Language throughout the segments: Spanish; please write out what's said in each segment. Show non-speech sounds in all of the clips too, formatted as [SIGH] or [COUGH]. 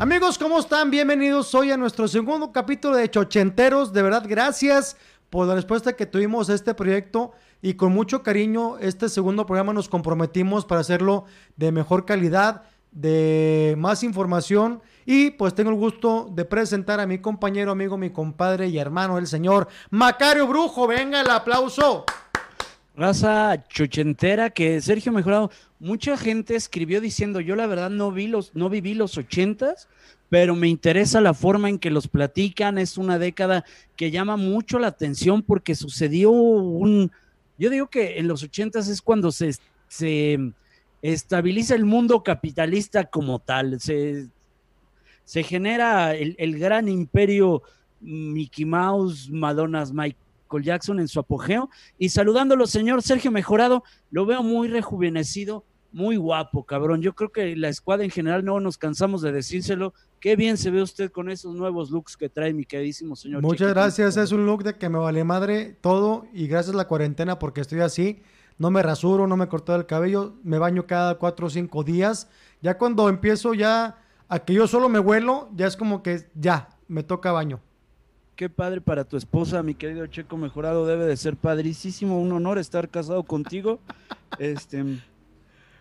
Amigos, ¿cómo están? Bienvenidos hoy a nuestro segundo capítulo de Chochenteros. De verdad, gracias por la respuesta que tuvimos a este proyecto y con mucho cariño este segundo programa nos comprometimos para hacerlo de mejor calidad, de más información y pues tengo el gusto de presentar a mi compañero, amigo, mi compadre y hermano, el señor Macario Brujo. Venga el aplauso. Raza chochentera que Sergio Mejorado, mucha gente escribió diciendo, yo la verdad no vi los, no viví los ochentas, pero me interesa la forma en que los platican, es una década que llama mucho la atención porque sucedió un, yo digo que en los ochentas es cuando se, se estabiliza el mundo capitalista como tal, se, se genera el, el gran imperio Mickey Mouse, Madonna's Jackson en su apogeo. Y saludándolo, señor Sergio Mejorado, lo veo muy rejuvenecido, muy guapo, cabrón. Yo creo que la escuadra en general no nos cansamos de decírselo. Qué bien se ve usted con esos nuevos looks que trae mi queridísimo señor. Muchas gracias, es un look de que me vale madre todo y gracias a la cuarentena porque estoy así. No me rasuro, no me corto el cabello, me baño cada cuatro o cinco días. Ya cuando empiezo ya a que yo solo me huelo, ya es como que ya, me toca baño qué padre para tu esposa, mi querido Checo Mejorado, debe de ser padrísimo, un honor estar casado contigo. Este,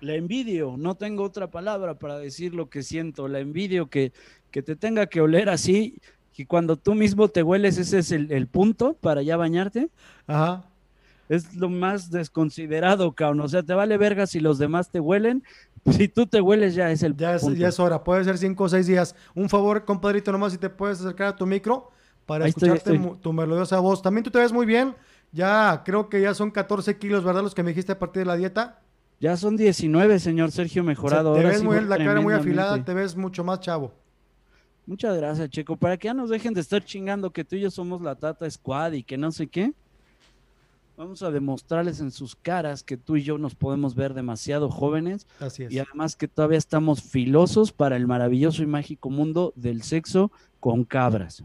la envidio, no tengo otra palabra para decir lo que siento, la envidio que, que te tenga que oler así, que cuando tú mismo te hueles, ese es el, punto para ya bañarte. Ajá. Es lo más desconsiderado, cabrón. O sea, te vale verga si los demás te huelen. Si tú te hueles, ya es el ya es, ya es hora. Puede ser cinco o seis días. Un favor, compadrito, nomás si te puedes acercar a tu micro para escucharte tu melodiosa voz. También tú te ves muy bien. Ya creo que ya son 14 kilos, ¿verdad? Los que me dijiste a partir de la dieta. Ya son 19, señor Sergio Mejorado. te ves muy, la cara muy afilada, te ves mucho más chavo. Muchas gracias, Checo. Para que ya nos dejen de estar chingando que tú y yo somos la Tata Squad y que no sé qué. Vamos a demostrarles en sus caras que tú y yo nos podemos ver demasiado jóvenes. Así es. Y además que todavía estamos filosos para el maravilloso y mágico mundo del sexo con cabras.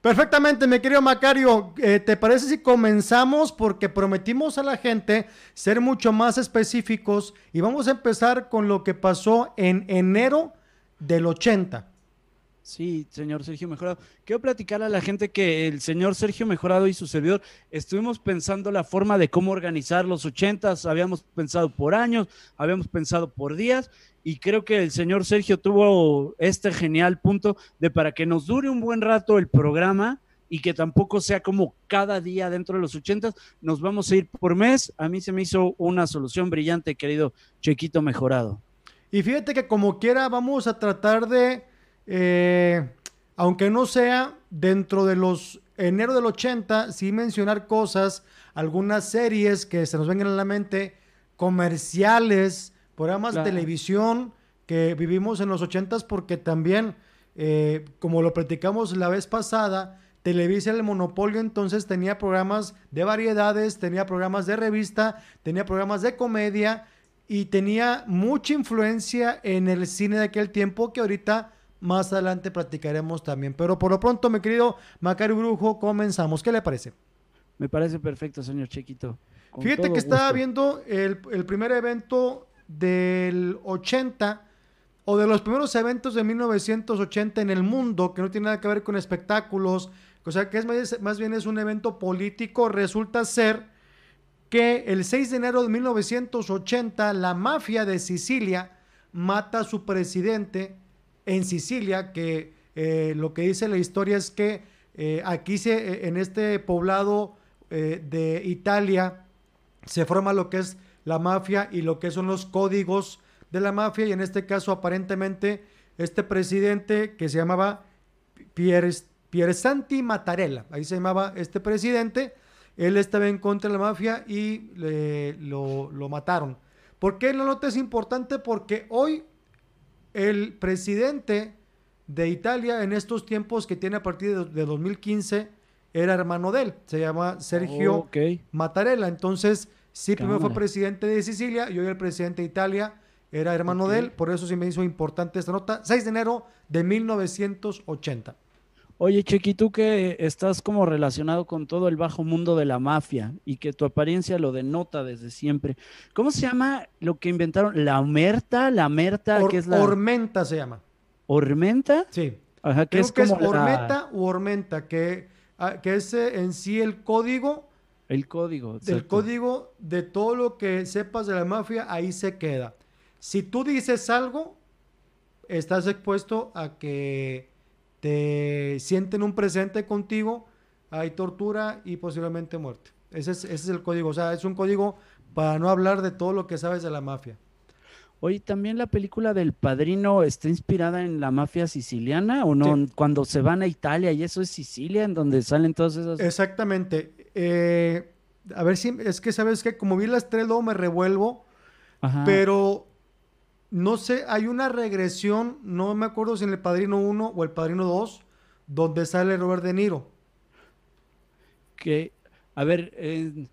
Perfectamente, mi querido Macario. Eh, ¿Te parece si comenzamos? Porque prometimos a la gente ser mucho más específicos y vamos a empezar con lo que pasó en enero del 80. Sí, señor Sergio Mejorado. Quiero platicar a la gente que el señor Sergio Mejorado y su servidor estuvimos pensando la forma de cómo organizar los ochentas. Habíamos pensado por años, habíamos pensado por días y creo que el señor Sergio tuvo este genial punto de para que nos dure un buen rato el programa y que tampoco sea como cada día dentro de los ochentas, nos vamos a ir por mes. A mí se me hizo una solución brillante, querido Chequito Mejorado. Y fíjate que como quiera vamos a tratar de, eh, aunque no sea dentro de los enero del 80, sí mencionar cosas, algunas series que se nos vengan a la mente, comerciales, programas de televisión que vivimos en los ochentas porque también, eh, como lo platicamos la vez pasada, Televisa el monopolio entonces tenía programas de variedades, tenía programas de revista, tenía programas de comedia y tenía mucha influencia en el cine de aquel tiempo que ahorita más adelante platicaremos también. Pero por lo pronto, mi querido Macario Brujo, comenzamos. ¿Qué le parece? Me parece perfecto, señor Chiquito. Fíjate que estaba viendo el, el primer evento del 80 o de los primeros eventos de 1980 en el mundo, que no tiene nada que ver con espectáculos, o sea que es más, más bien es un evento político, resulta ser que el 6 de enero de 1980 la mafia de Sicilia mata a su presidente en Sicilia, que eh, lo que dice la historia es que eh, aquí se, eh, en este poblado de Italia se forma lo que es la mafia y lo que son los códigos de la mafia y en este caso aparentemente este presidente que se llamaba Piersanti Mattarella, ahí se llamaba este presidente, él estaba en contra de la mafia y lo, lo, mataron. ¿Por qué la nota es importante? Porque hoy el presidente de Italia en estos tiempos que tiene a partir de, 2015 era hermano de él, se llama Sergio Mattarella. Entonces, Sí, primero fue presidente de Sicilia y hoy el presidente de Italia era hermano de él, por eso sí me hizo importante esta nota. 6 de enero de 1980. Oye, Chequi, tú que estás como relacionado con todo el bajo mundo de la mafia y que tu apariencia lo denota desde siempre. ¿Cómo se llama lo que inventaron? ¿La omerta? ¿La merta? Or- ¿Qué es la Ormenta se llama. ormenta? Sí. Ajá, que Creo es que es como la- Ormeta u Ormenta, que, ah, que es eh, en sí el código el código. del exacto. código de todo lo que sepas de la mafia, ahí se queda. Si tú dices algo, estás expuesto a que te sienten un presente contigo, hay tortura y posiblemente muerte. Ese es, ese es el código, o sea, es un código para no hablar de todo lo que sabes de la mafia. Oye, ¿también la película del Padrino está inspirada en la mafia siciliana o no? Sí. Cuando se van a Italia y eso es Sicilia, en donde salen todas esas... Exactamente. Eh, a ver si, es que sabes que como vi las tres, luego me revuelvo, Ajá. pero no sé, hay una regresión, no me acuerdo si en el Padrino 1 o el Padrino 2, donde sale Robert De Niro. que, a ver, eh,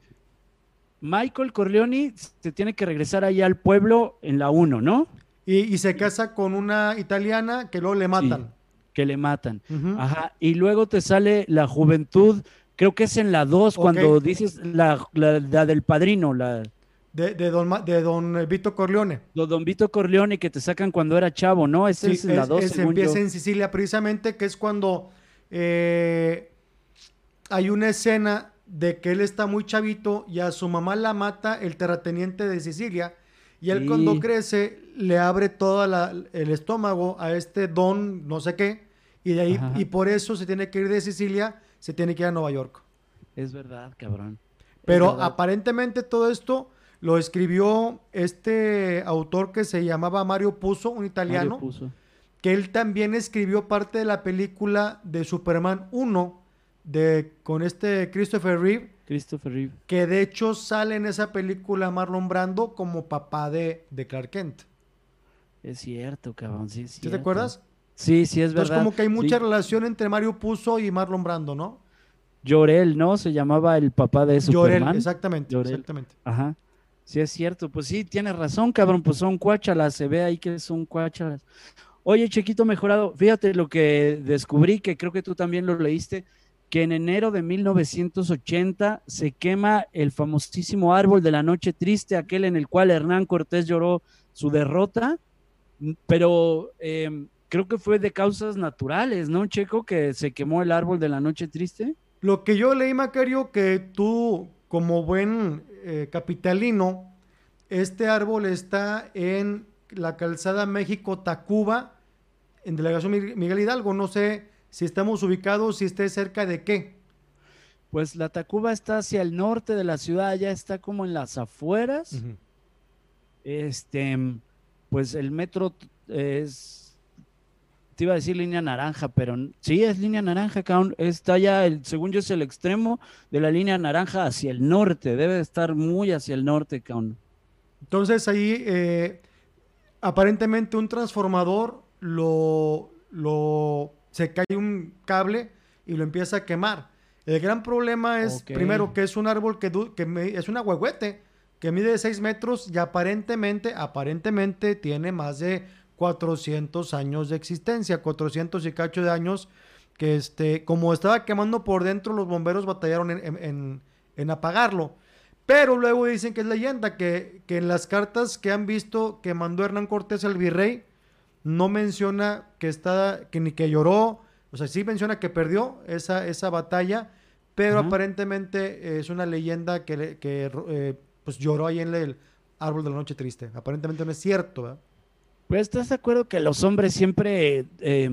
Michael Corleone se tiene que regresar ahí al pueblo en la 1, ¿no? Y, y se casa con una italiana que luego le matan. Que le matan. Ajá. Y luego te sale la juventud, creo que es en la 2, cuando dices la, la- la del padrino, la De, de don, de don eh, Vito Corleone. lo Don Vito Corleone que te sacan cuando era chavo, ¿no? Sí, es la es- 2, es- según yo. empieza en Sicilia precisamente, que es cuando eh, hay una escena de que él está muy chavito y a su mamá la mata el terrateniente de Sicilia y él Sí. cuando crece le abre todo el estómago a este don no sé qué y de ahí Ajá. y por eso se tiene que ir de Sicilia, se tiene que ir a Nueva York. Es verdad, cabrón. Pero verdad. aparentemente todo esto lo escribió este autor que se llamaba Mario Puzo, un Mario italiano que él también escribió parte de la película de Superman 1 de, con este Christopher Reeve, Christopher Reeve. que de hecho sale en esa película Marlon Brando como papá de, de Clark Kent. Es cierto, cabrón. Sí, es ¿Sí te acuerdas? Sí, sí, es Entonces verdad. como que hay mucha Sí. relación entre Mario Puzo y Marlon Brando, ¿no? Llorel, ¿no? Se llamaba el papá de Llorel, Superman. exactamente, Llorel. exactamente. Ajá. Sí, es cierto. Pues sí, tienes razón, cabrón. Pues son cuáchalas. Se ve ahí que son cuáchalas. Oye, Chequito Mejorado, fíjate lo que descubrí, que creo que tú también lo leíste, que en enero de 1980 se quema el famosísimo árbol de la noche triste, aquel en el cual Hernán Cortés lloró su derrota, pero eh, creo que fue de causas naturales, ¿no, Checo? Que se quemó el árbol de la noche triste. Lo que yo leí, Macario, que tú, como buen eh, capitalino, este árbol está en la calzada México-Tacuba, en delegación Mi- Miguel Hidalgo. No sé si estamos ubicados, si esté cerca de qué. Pues la Tacuba está hacia el norte de la ciudad, ya está como en las afueras. Este, pues el metro t- es, te iba a decir línea naranja, pero sí es línea naranja. Está ya, el, según yo, es el extremo de la línea naranja hacia el norte. Debe de estar muy hacia el norte, cabrón. Entonces ahí, eh, aparentemente un transformador lo, lo, se cae un cable y lo empieza a quemar. El gran problema es, primero, que es un árbol que, que me- es un ahuehuete, que mide 6 metros y aparentemente, aparentemente tiene más de 400 años de existencia, 400 y cacho de años, que este, como estaba quemando por dentro, los bomberos batallaron en, en- en- en apagarlo. Pero luego dicen que es leyenda, que, que en las cartas que han visto que mandó Hernán Cortés al virrey, no menciona que está, que ni que lloró, o sea, sí menciona que perdió esa, esa batalla, pero aparentemente es una leyenda que, le- que eh, pues lloró ahí en el árbol de la noche triste. Aparentemente no es cierto, ¿verdad? Pues estás de acuerdo que los hombres siempre eh,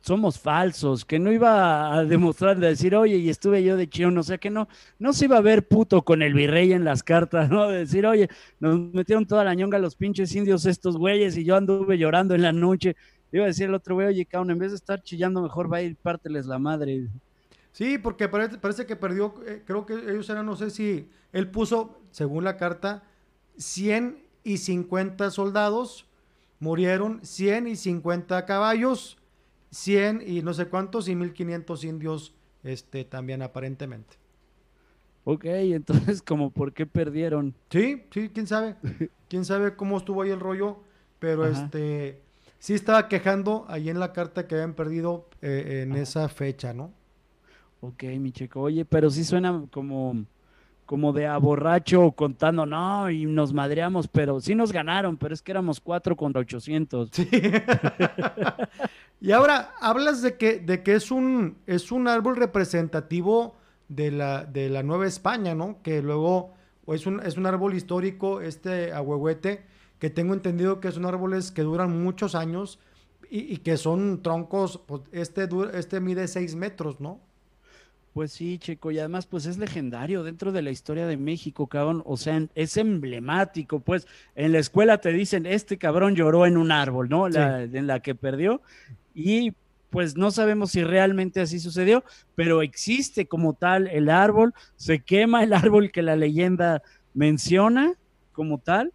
somos falsos, que no iba a demostrar de decir, oye, y estuve yo de chión, o sea que no, no se iba a ver puto con el virrey en las cartas, ¿no? De decir, oye, nos metieron toda la ñonga los pinches indios estos güeyes y yo anduve llorando en la noche. Iba a decir el otro güey, oye, cabrón, en vez de estar chillando, mejor va a ir párteles la madre. Sí, porque parece, parece que perdió, eh, creo que ellos eran, no sé si él puso, según la carta, 100 y 50 soldados, murieron 100 y 50 caballos, 100 y no sé cuántos y 1500 indios este, también aparentemente. Ok, entonces, [LAUGHS] como, ¿por qué perdieron? Sí, sí, quién sabe, quién sabe cómo estuvo ahí el rollo, pero Ajá. este, sí estaba quejando ahí en la carta que habían perdido eh, en esa fecha, ¿no? Ok, mi chico. Oye, pero sí suena como, como de a borracho contando, no, y nos madreamos, pero sí nos ganaron, pero es que éramos cuatro contra 800. Sí. [LAUGHS] y ahora hablas de que, de que es, un, es un árbol representativo de la, de la Nueva España, ¿no? Que luego es un, es un árbol histórico, este ahuehuete, que tengo entendido que son árboles que duran muchos años y, que son troncos, pues este, este mide seis metros, ¿no? Pues sí, Checo, y además pues es legendario dentro de la historia de México, cabrón, o sea, es emblemático, pues en la escuela te dicen, este cabrón lloró en un árbol, ¿no? en la que perdió, y pues no sabemos si realmente así sucedió, pero existe como tal el árbol, se quema el árbol que la leyenda menciona como tal,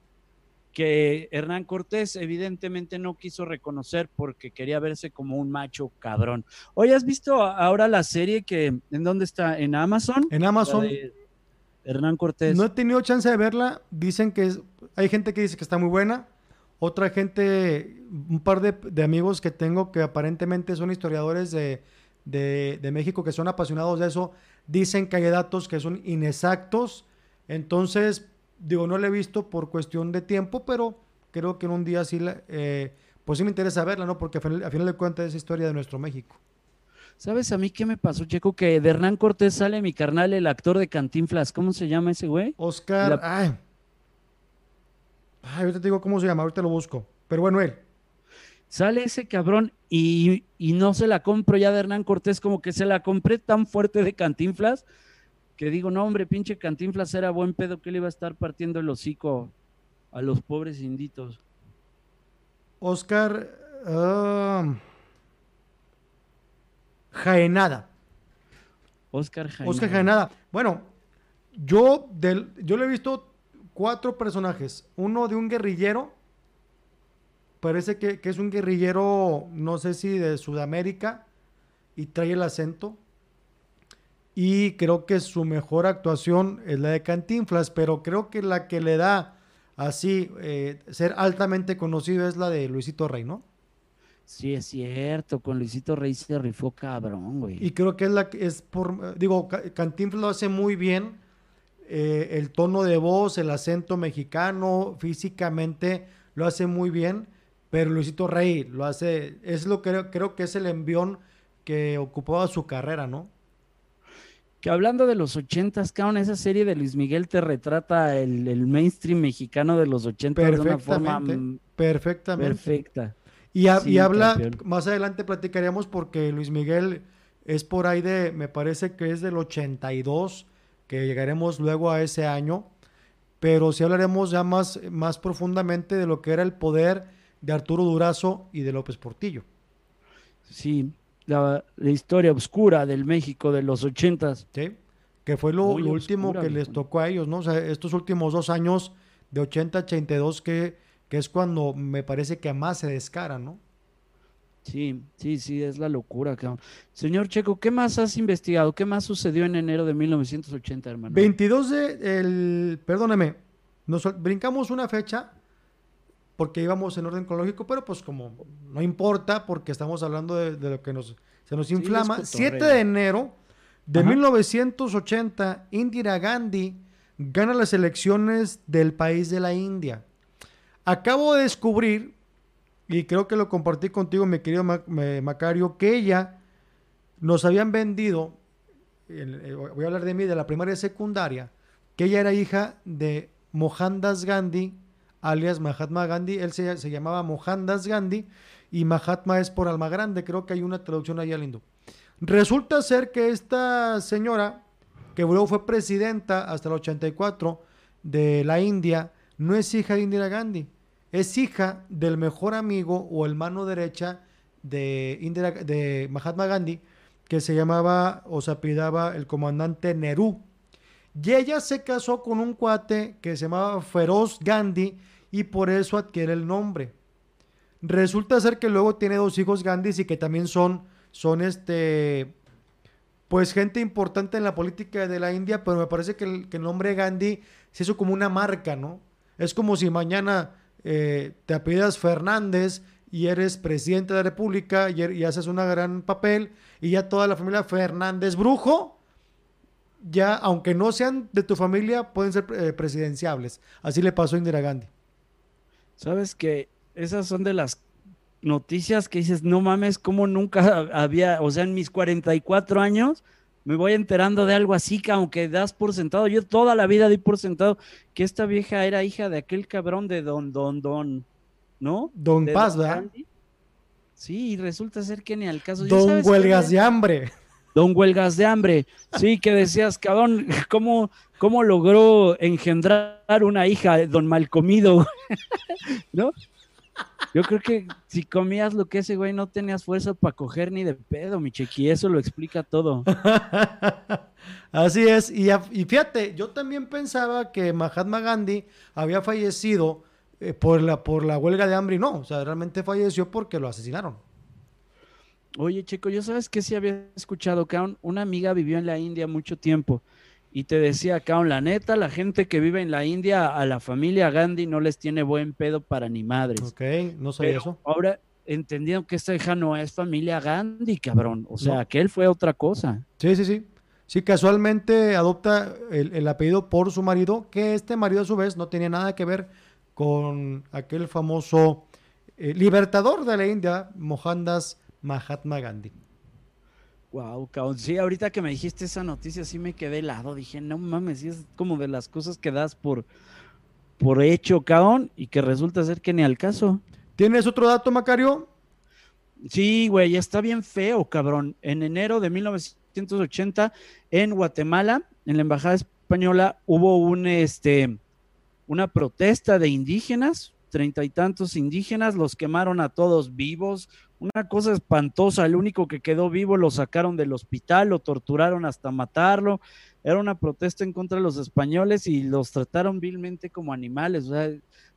que Hernán Cortés evidentemente no quiso reconocer porque quería verse como un macho cabrón. Oye, ¿has visto ahora la serie que en dónde está? ¿En Amazon? En Amazon. Hernán Cortés. No he tenido chance de verla. Dicen que hay gente que dice que está muy buena. Otra gente, un par de, amigos que tengo que aparentemente son historiadores de, de, México, que son apasionados de eso, dicen que hay datos que son inexactos. Entonces, digo, no la he visto por cuestión de tiempo, pero creo que en un día sí, la, eh, pues sí me interesa verla, ¿no? Porque a final, de cuentas es historia de nuestro México. ¿Sabes a mí qué me pasó, Checo? Que de Hernán Cortés sale mi carnal, el actor de Cantinflas. ¿Cómo se llama ese güey? Oscar. Ay. Ay, ahorita te digo cómo se llama, ahorita lo busco. Pero bueno, él. Sale ese cabrón y, y no se la compro ya de Hernán Cortés, como que se la compré tan fuerte de Cantinflas que digo, no, hombre, pinche Cantinflas era buen pedo que le iba a estar partiendo el hocico a los pobres inditos. Oscar um, Jaenada. Oscar Jaenada. Oscar Jaenada. Bueno, yo, del, yo le he visto cuatro personajes. Uno de un guerrillero. Parece que, que es un guerrillero, no sé si de Sudamérica, y trae el acento. Y creo que su mejor actuación es la de Cantinflas, pero creo que la que le da así eh, ser altamente conocido es la de Luisito Rey, ¿no? Sí, es cierto, con Luisito Rey se rifó cabrón, güey. Y creo que es la que es por, digo, Cantinflas lo hace muy bien, eh, el tono de voz, el acento mexicano, físicamente lo hace muy bien, pero Luisito Rey lo hace, es lo que creo que es el envión que ocupaba su carrera, ¿no? Que hablando de los ochentas, cabrón, esa serie de Luis Miguel te retrata el, mainstream mexicano de los ochentas de una forma perfectamente. perfecta. Y, y habla, más adelante platicaríamos porque Luis Miguel es por ahí de, me parece que es del 82, que llegaremos luego a ese año, pero sí hablaremos ya más, más profundamente de lo que era el poder de Arturo Durazo y de López Portillo. Sí, la, historia oscura del México de los ochentas. Sí, que fue lo, último que les tocó a ellos, ¿no? O sea, estos últimos dos años de 80 82 que, que es cuando me parece que más se descara, ¿no? Sí, sí, sí, es la locura, cabrón. Señor Checo, ¿qué más has investigado? ¿Qué más sucedió en enero de 1980, hermano? 22 de, el, perdóneme, nos brincamos una fecha porque íbamos en orden cronológico, pero pues como no importa, porque estamos hablando de, lo que nos, se nos inflama. 7 de enero de 1980, Indira Gandhi gana las elecciones del país de la India. Acabo de descubrir, y creo que lo compartí contigo, mi querido Macario, que ella nos habían vendido, eh, voy a hablar de mí, de la primaria y secundaria, que ella era hija de Mohandas Gandhi, alias Mahatma Gandhi. Él se, llamaba Mohandas Gandhi y Mahatma es por alma grande. Creo que hay una traducción ahí al hindú. Resulta ser que esta señora, que luego fue presidenta hasta el 84 de la India, no es hija de Indira Gandhi. Es hija del mejor amigo o el mano derecha de, Indira, de Mahatma Gandhi, que se llamaba o se apidaba el comandante Nehru. Y ella se casó con un cuate que se llamaba Feroz Gandhi, y por eso adquiere el nombre. Resulta ser que luego tiene dos hijos Gandhi y que también son, son este, pues gente importante en la política de la India, pero me parece que el, nombre Gandhi se hizo como una marca, ¿no? Es como si mañana eh, te apidas Fernández y eres presidente de la República y, y haces un gran papel y ya toda la familia Fernández Brujo, ya aunque no sean de tu familia, pueden ser eh, presidenciables. Así le pasó a Indira Gandhi. Sabes que esas son de las noticias que dices, no mames, como nunca [LAUGHS] había, o sea, en mis 44 años me voy enterando de algo así, que aunque das por sentado, yo toda la vida di por sentado que esta vieja era hija de aquel cabrón de Don, Don, Don, ¿no? Don Paz, ¿verdad? Sí, y resulta ser que ni al caso. Don Huelgas de Hambre. Don Huelgas de Hambre. Sí, que decías, cabrón, ¿cómo, cómo logró engendrar una hija de Don Malcomido? [LAUGHS] ¿No? Yo creo que si comías lo que ese güey no tenías fuerza para coger ni de pedo, mi chequi, eso lo explica todo. [LAUGHS] Así es, y, fíjate, yo también pensaba que Mahatma Gandhi había fallecido eh, por, la, por la huelga de hambre y no, o sea, realmente falleció porque lo asesinaron. Oye, Checo, yo sabes que sí había escuchado que una amiga vivió en la India mucho tiempo y te decía, Kaon, la neta, la gente que vive en la India, a la familia Gandhi no les tiene buen pedo para ni madres. Ok, no sabía eso. Ahora entendieron que esta hija no es familia Gandhi, cabrón. O sea, que él fue otra cosa. Sí, sí, sí. Sí, casualmente adopta el, apellido por su marido, que este marido a su vez no tenía nada que ver con aquel famoso eh, libertador de la India, Mohandas Mahatma Gandhi. Wow, cabrón. Sí, ahorita que me dijiste esa noticia, sí me quedé helado. Dije, no mames, sí es como de las cosas que das por, por hecho, cabrón, y que resulta ser que ni al caso. ¿Tienes otro dato, Macario? Sí, güey, está bien feo, cabrón. En enero de 1980, en Guatemala, en la embajada española, hubo un, este, una protesta de indígenas, treinta y tantos indígenas, los quemaron a todos vivos, una cosa espantosa, el único que quedó vivo lo sacaron del hospital, lo torturaron hasta matarlo, era una protesta en contra de los españoles y los trataron vilmente como animales, o sea,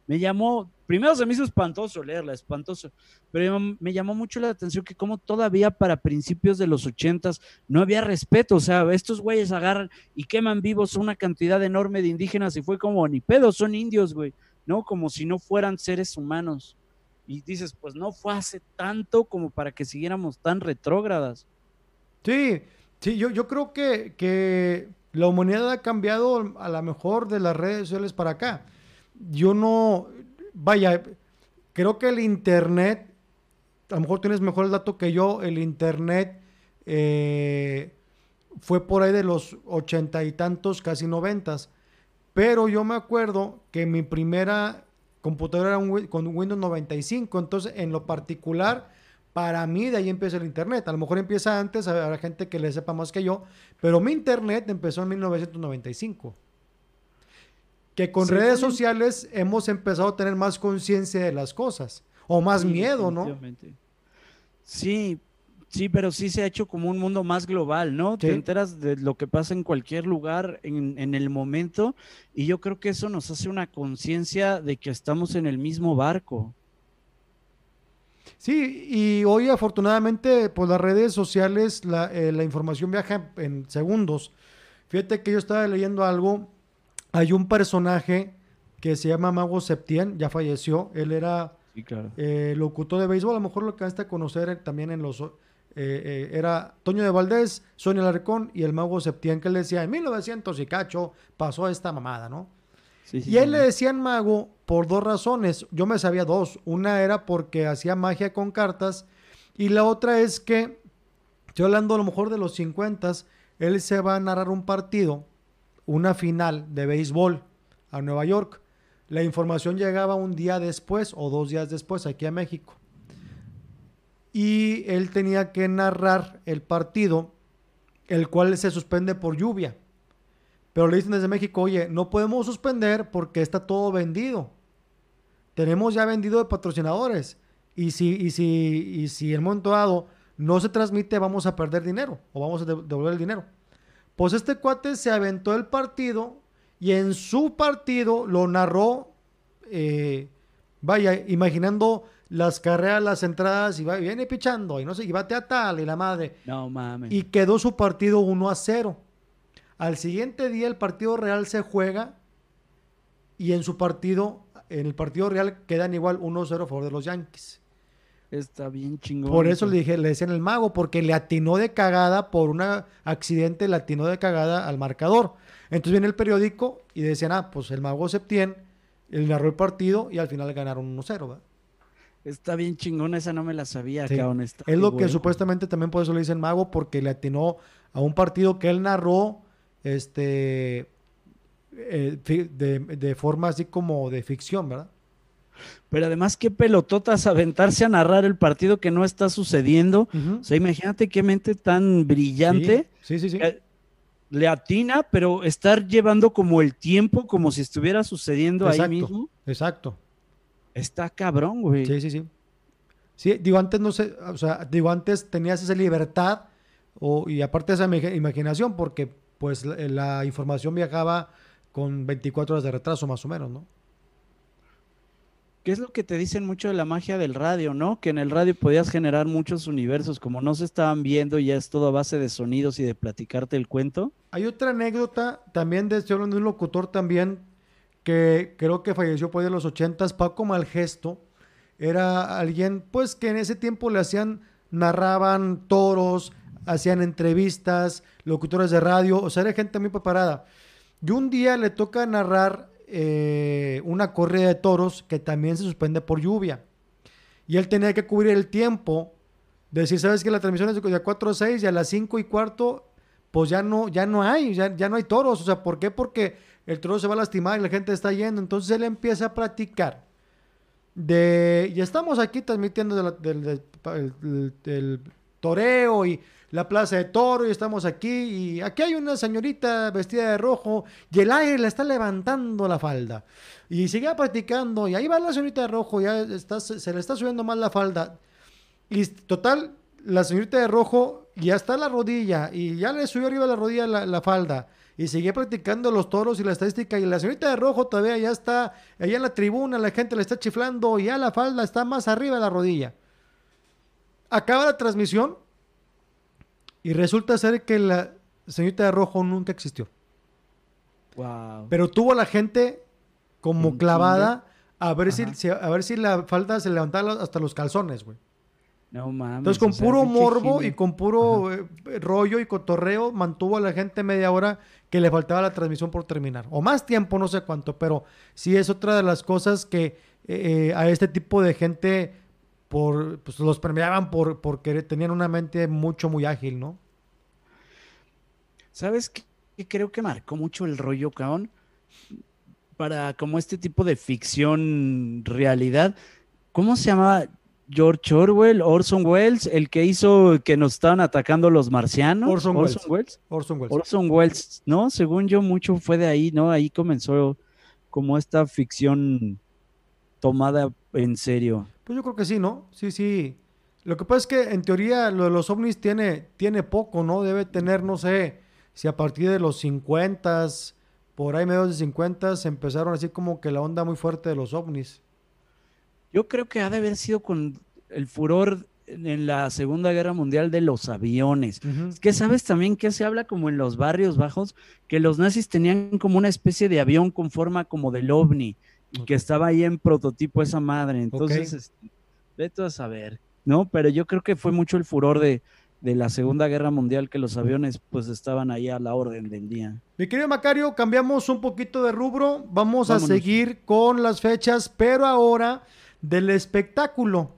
me llamó, primero se me hizo espantoso leerla, espantoso, pero me llamó mucho la atención que como todavía para principios de los ochentas no había respeto, o sea, estos güeyes agarran y queman vivos una cantidad enorme de indígenas y fue como, ni pedo, son indios, güey, ¿no? Como si no fueran seres humanos y dices, pues no fue hace tanto como para que siguiéramos tan retrógradas. Sí, sí, yo, yo creo que, que la humanidad ha cambiado a lo mejor de las redes sociales para acá. Yo no, vaya, creo que el Internet, a lo mejor tienes mejor el dato que yo, el Internet eh, fue por ahí de los ochenta y tantos, casi noventas. Pero yo me acuerdo que mi primera computadora era con Windows 95. Entonces, en lo particular, para mí de ahí empieza el Internet. A lo mejor empieza antes, habrá gente que le sepa más que yo, pero mi Internet empezó en 1995. Que con redes sociales hemos empezado a tener más conciencia de las cosas, o más miedo, ¿no? Sí, Sí, pero sí se ha hecho como un mundo más global, ¿no? Te enteras de lo que pasa en cualquier lugar en, el momento y yo creo que eso nos hace una conciencia de que estamos en el mismo barco. Sí, y hoy afortunadamente por las redes sociales la, eh, la información viaja en segundos. Fíjate que yo estaba leyendo algo, hay un personaje que se llama Mago Septien, ya falleció, él era eh, locutor de béisbol, a lo mejor lo que a conocer también en los eh, eh, era Toño de Valdés, Sonia Larcón y el mago Septién, que él decía, en 1900 y cacho pasó esta mamada, ¿no? y él le decían mago por dos razones. Yo me sabía dos. Una era porque hacía magia con cartas y la otra es que, estoy hablando a lo mejor de los 50, él se va a narrar un partido, una final de béisbol a Nueva York. La información llegaba un día después o dos días después aquí a México y él tenía que narrar el partido, el cual se suspende por lluvia. Pero le dicen desde México, oye, no podemos suspender porque está todo vendido. Tenemos ya vendido de patrocinadores. Y si, y si, y si el momento dado no se transmite, vamos a perder dinero o vamos a devolver el dinero. Pues este cuate se aventó el partido y en su partido lo narró, eh, vaya, imaginando las carreras, las entradas, y va, viene pichando, y no sé, y bate a tal, y la madre. No mames. Y quedó su partido 1 a 0. Al siguiente día el partido real se juega y en su partido, en el partido real quedan igual 1 a 0 a favor de los Yankees. Está bien chingón. Por eso le dije, le decían el mago, porque le atinó de cagada por un accidente, le atinó de cagada al marcador. Entonces viene el periódico y decían, ah, pues el mago Septién, él narró el partido y al final ganaron 1-0, ¿verdad? Está bien chingón, esa no me la sabía, sí. Es lo que supuestamente también por eso le dicen mago, porque le atinó a un partido que él narró, este, eh, de, de forma así como de ficción, ¿verdad? Pero además, qué pelototas aventarse a narrar el partido que no está sucediendo. O sea, imagínate qué mente tan brillante. Sí, sí, sí. le atina, pero estar llevando como el tiempo como si estuviera sucediendo ahí mismo. Exacto. Está cabrón, güey. Sí, sí, sí. Sí, digo, antes no sé, o sea, digo, antes tenías esa libertad o, y aparte esa imaginación, porque pues la información viajaba con 24 horas de retraso más o menos, ¿no? ¿Qué es lo que te dicen mucho de la magia del radio, no? Que en el radio podías generar muchos universos, como no se estaban viendo, ya es todo a base de sonidos y de platicarte el cuento. Hay otra anécdota también de, estoy de un locutor también que creo que falleció por ahí de los ochentas, Paco Malgesto. Era alguien, pues, que en ese tiempo le hacían, narraban toros, hacían entrevistas, locutores de radio, o sea, era gente muy preparada. Y un día le toca narrar eh, una corrida de toros que también se suspende por lluvia. Y él tenía que cubrir el tiempo, de decir, sabes que la transmisión es de 4 a 6 y a las 5 y cuarto, pues ya no, ya no hay, ya, ya no hay toros. O sea, ¿por qué? Porque el toro se va a lastimar y la gente está yendo. Entonces él empieza a platicar de, y estamos aquí transmitiendo del toreo y la Plaza de Toro y estamos aquí y aquí hay una señorita vestida de rojo y el aire le está levantando la falda. Y sigue practicando y ahí va la señorita de rojo, ya está, se le está subiendo más la falda. Y total, la señorita de rojo ya está la rodilla y ya le subió arriba la rodilla la, falda. Y sigue practicando los toros y la estadística. Y la señorita de rojo todavía ya está allá en la tribuna, la gente le está chiflando y ya la falda está más arriba de la rodilla. Acaba la transmisión y resulta ser que la señorita de rojo nunca existió. Pero tuvo a la gente como clavada a ver, si, a ver si la falda se levantaba hasta los calzones, güey. No mames. Entonces, con puro morbo y con puro eh, rollo y cotorreo, mantuvo a la gente media hora que le faltaba la transmisión por terminar. O más tiempo, no sé cuánto, pero sí es otra de las cosas que eh, a este tipo de gente por, pues los premiaban por, porque tenían una mente mucho, muy ágil, ¿no? ¿Sabes qué? Creo que marcó mucho el rollo, cabrón. Para como este tipo de ficción, realidad. ¿Cómo se llamaba? George Orwell, Orson Welles, el que hizo que nos estaban atacando los marcianos. Orson, Welles. Orson Welles. Orson Welles, ¿no? Según yo, mucho fue de ahí, ¿no? Ahí comenzó como esta ficción tomada en serio. Pues yo creo que sí, ¿no? Sí, sí. Lo que pasa es que en teoría lo de los ovnis tiene, tiene poco, ¿no? Debe tener, no sé, si a partir de los 50, por ahí medios de 50, se empezaron así como que la onda muy fuerte de los ovnis. Yo creo que ha de haber sido con el furor en la Segunda Guerra Mundial de los aviones. Es que sabes también que se habla como en los barrios bajos, que los nazis tenían como una especie de avión con forma como del ovni y que estaba ahí en prototipo esa madre. Entonces, este, vete a saber, ¿no? Pero yo creo que fue mucho el furor de, la Segunda Guerra Mundial que los aviones pues estaban ahí a la orden del día. Mi querido Macario, cambiamos un poquito de rubro, vamos a seguir con las fechas, pero ahora del espectáculo.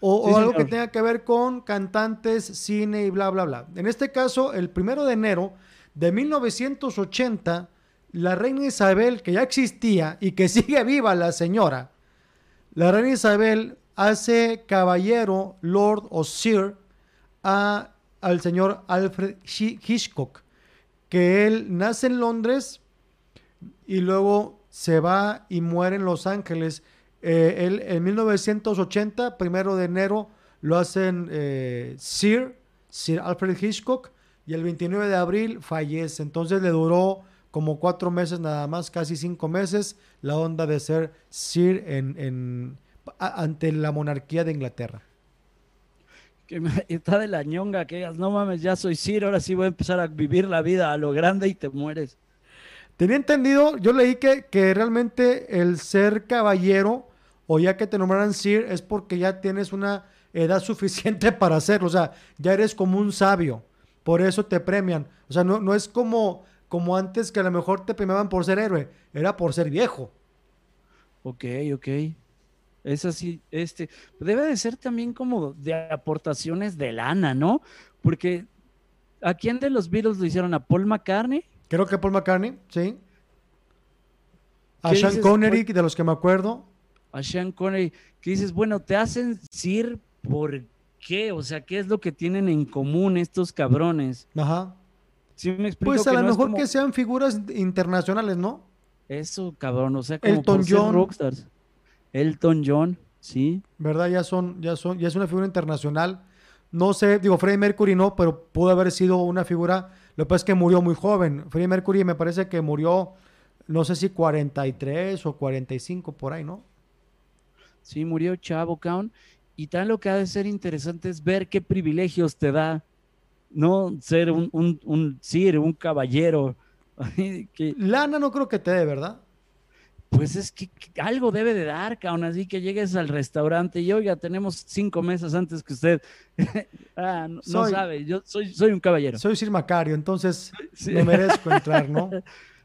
O, algo que tenga que ver con cantantes, cine y bla, bla, bla. En este caso, el primero de enero de 1980 la reina Isabel, que ya existía y que [LAUGHS] sigue viva la señora, la reina Isabel hace caballero, lord o sir a, al señor Alfred Hitchcock, que él nace en Londres y luego se va y muere en Los Ángeles. Eh, él, en 1980, primero de enero, lo hacen eh, Sir, Sir Alfred Hitchcock, y el 29 de abril fallece. Entonces le duró como cuatro meses nada más, casi cinco meses, la onda de ser Sir en, ante la monarquía de Inglaterra. Que [LAUGHS] está de la ñonga, que digas, no mames, ya soy Sir, ahora sí voy a empezar a vivir la vida a lo grande y te mueres. Tenía entendido, yo leí que, que realmente el ser caballero o ya que te nombraran Sir es porque ya tienes una edad [LAUGHS] suficiente para hacerlo. O sea, ya eres como un sabio. Por eso te premian. O sea, no, no es como, como antes que a lo mejor te premiaban por ser héroe. Era por ser viejo. Ok, ok. Es así, este, debe de ser también como de aportaciones de lana, ¿no? Porque ¿a quién de los Beatles lo hicieron? ¿A Paul McCartney? Creo que Paul McCartney, sí. A Sean Connery, de los que me acuerdo. A Sean Connery, que dices, bueno, te hacen Sir por qué, o sea, ¿qué es lo que tienen en común estos cabrones? Ajá. ¿Sí me explico pues a lo mejor que sean figuras internacionales, ¿no? Eso, cabrón, o sea, como Elton John. rockstars. Elton John, sí. ¿Verdad? Ya son, ya son, ya es una figura internacional. No sé, digo, Freddie Mercury no, pero pudo haber sido una figura. Lo que pasa es que murió muy joven. Freddie Mercury me parece que murió, no sé si 43 o 45 por ahí, ¿no? Sí, murió chavo, Count. Y tal lo que ha de ser interesante es ver qué privilegios te da, ¿no? Ser un, un, un sir, un caballero. [LAUGHS] Lana no creo que te dé, ¿verdad? pues es que, algo debe de dar, cabrón, así que llegues al restaurante y oiga, tenemos cinco mesas antes que usted. [LAUGHS] ah, no, sabe, yo soy, soy un caballero. Soy Sir Macario, entonces [LAUGHS] me merezco entrar, ¿no?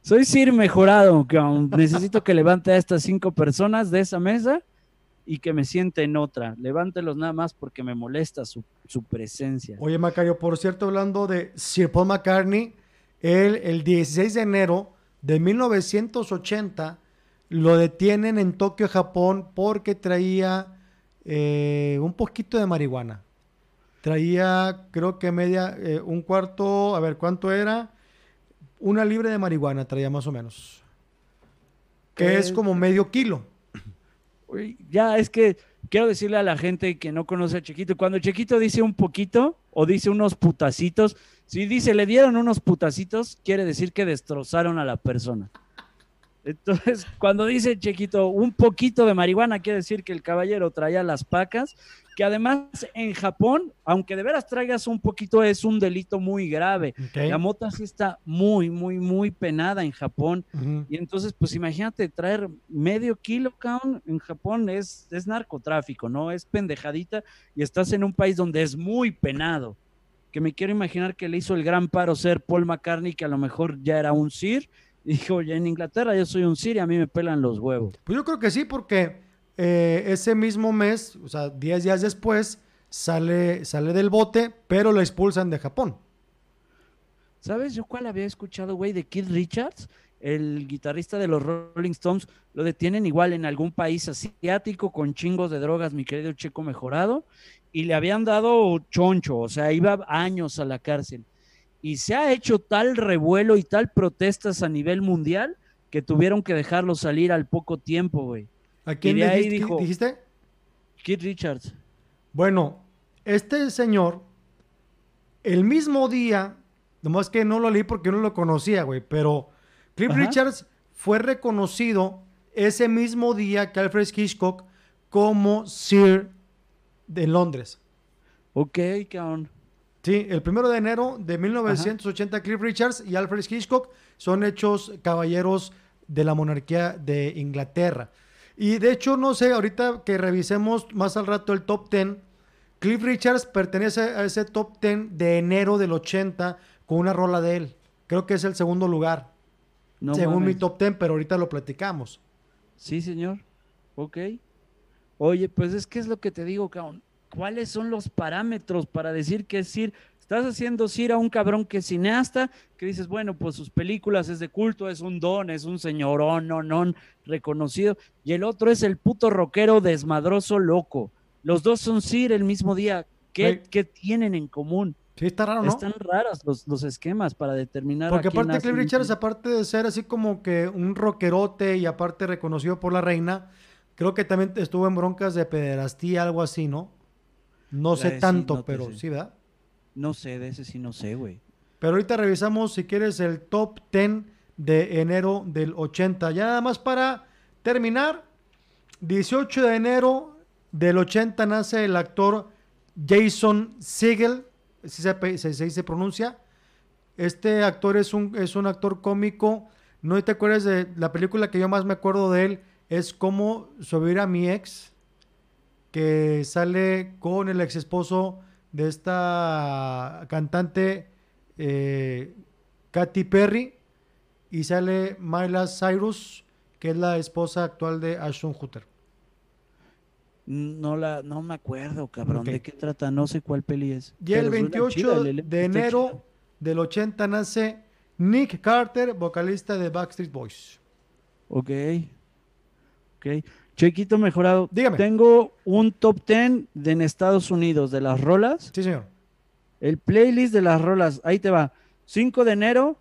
Soy Sir mejorado, cabrón. Necesito que levante a estas cinco personas de esa mesa y que me siente en otra. Levántelos nada más porque me molesta su, su presencia. Oye, Macario, por cierto, hablando de Sir Paul McCartney, él el 16 de enero de 1980 lo detienen en Tokio, Japón, porque traía eh, un poquito de marihuana. Traía, creo que media, eh, un cuarto, a ver, ¿cuánto era? Una libre de marihuana traía más o menos. Que es como medio kilo. Ya, es que quiero decirle a la gente que no conoce a Chiquito, cuando Chiquito dice un poquito o dice unos putacitos, si dice le dieron unos putacitos, quiere decir que destrozaron a la persona. Entonces, cuando dice Chequito un poquito de marihuana, quiere decir que el caballero traía las pacas, que además en Japón, aunque de veras traigas un poquito, es un delito muy grave. La mota sí está muy, muy, muy penada en Japón. Y entonces, pues imagínate, traer medio kilo count en Japón es, es narcotráfico, ¿no? Es pendejadita y estás en un país donde es muy penado. Que me quiero imaginar que le hizo el gran paro ser Paul McCartney, que a lo mejor ya era un Sir Dijo, ya en Inglaterra yo soy un Siria, a mí me pelan los huevos. Pues yo creo que sí, porque eh, ese mismo mes, o sea, 10 días después, sale, sale del bote, pero lo expulsan de Japón. ¿Sabes yo cuál había escuchado, güey, de Keith Richards? El guitarrista de los Rolling Stones, lo detienen igual en algún país asiático con chingos de drogas, mi querido Checo mejorado, y le habían dado choncho, o sea, iba años a la cárcel y se ha hecho tal revuelo y tal protestas a nivel mundial que tuvieron que dejarlo salir al poco tiempo, güey. ¿A quién dijiste? Keith Richards. Bueno, este señor, el mismo día, nomás que no lo leí porque no lo conocía, güey, pero Keith Richards fue reconocido ese mismo día que Alfred Hitchcock como Sir de Londres. Ok, cabrón. Sí, el primero de enero de 1980, Cliff Richards y Alfred Hitchcock son hechos caballeros de la monarquía de Inglaterra. Y de hecho, no sé, ahorita que revisemos más al rato el top 10, Cliff Richards pertenece a ese top 10 de enero del 80 con una rola de él. Creo que es el segundo lugar. según mi top 10, pero ahorita lo platicamos. Sí, señor. Ok. Oye, pues es que es lo que te digo, cabrón cuáles son los parámetros para decir que es Sir. Estás haciendo Sir a un cabrón que es cineasta, que dices, bueno, pues sus películas es de culto, es un don, es un señorón, no, no, reconocido. Y el otro es el puto rockero desmadroso loco. Los dos son Sir el mismo día. ¿Qué, tienen en común? Sí, está raro, ¿no? Están raras los, los esquemas para determinar. Porque aparte Cliff Richards, aparte de ser así como que un rockerote y aparte reconocido por la reina, creo que también estuvo en broncas de pederastía, algo así, ¿no? No sé tanto, pero sí, ¿verdad? No sé, de ese sí no sé, güey. Pero ahorita revisamos, si quieres, el top 10 de enero del 80. Ya nada más para terminar, 18 de enero del 80 nace el actor Jason Segel, si se, se, pronuncia. Este actor es un, es un actor cómico. No te acuerdas de la película que yo más me acuerdo de él, es Cómo subir a mi ex. que sale con el ex esposo de esta cantante eh, Katy Perry y sale Miley Cyrus, que es la esposa actual de Ashton Hutter. No la, no me acuerdo, cabrón. ¿De qué trata? No sé cuál peli es. Y el 28 de enero del 80 nace Nick Carter, vocalista de Backstreet Boys. Ok. Ok. Chequito mejorado. Dígame. Tengo un top 10 de en Estados Unidos de las rolas. Sí, señor. El playlist de las rolas. Ahí te va. 5 de enero.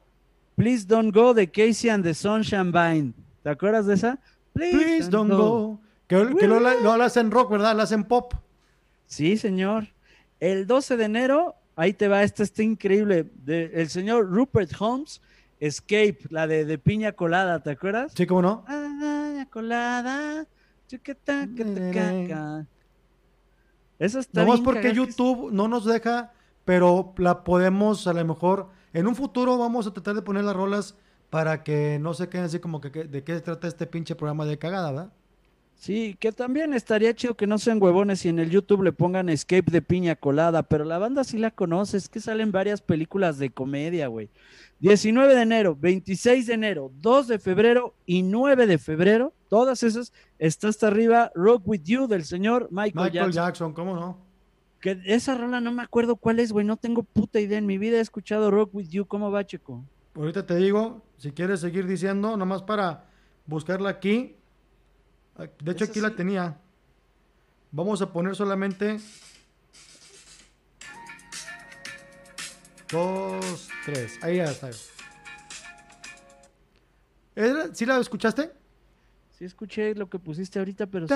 Please Don't Go de Casey and the Sunshine Band. ¿Te acuerdas de esa? Please, don't, go. Que, lo, lo, hacen rock, ¿verdad? Lo hacen pop. Sí, señor. El 12 de enero, ahí te va, esta está increíble. De, el señor Rupert Holmes, Escape, la de, de piña colada, ¿te acuerdas? Sí, ¿cómo no? Piña colada. Esa está porque YouTube no nos deja, pero la podemos a lo mejor. En un futuro vamos a tratar de poner las rolas para que no se queden así como que de qué se trata este pinche programa de cagada, ¿verdad? Sí, que también estaría chido que no sean huevones y en el YouTube le pongan Escape de piña colada, pero la banda sí la conoces, que salen varias películas de comedia, güey. 19 de enero, 26 de enero, 2 de febrero y 9 de febrero, todas esas, está hasta arriba Rock With You del señor Michael, Michael Jackson. ¿cómo no? Que esa rola no me acuerdo cuál es, güey, no tengo puta idea, en mi vida he escuchado Rock With You, ¿cómo va, Checo? Ahorita te digo, si quieres seguir diciendo, nomás para buscarla aquí, de hecho, aquí la tenía. Vamos a poner solamente. Dos, tres. Ahí ya está. ¿Sí la escuchaste? Sí escuché lo que pusiste ahorita, pero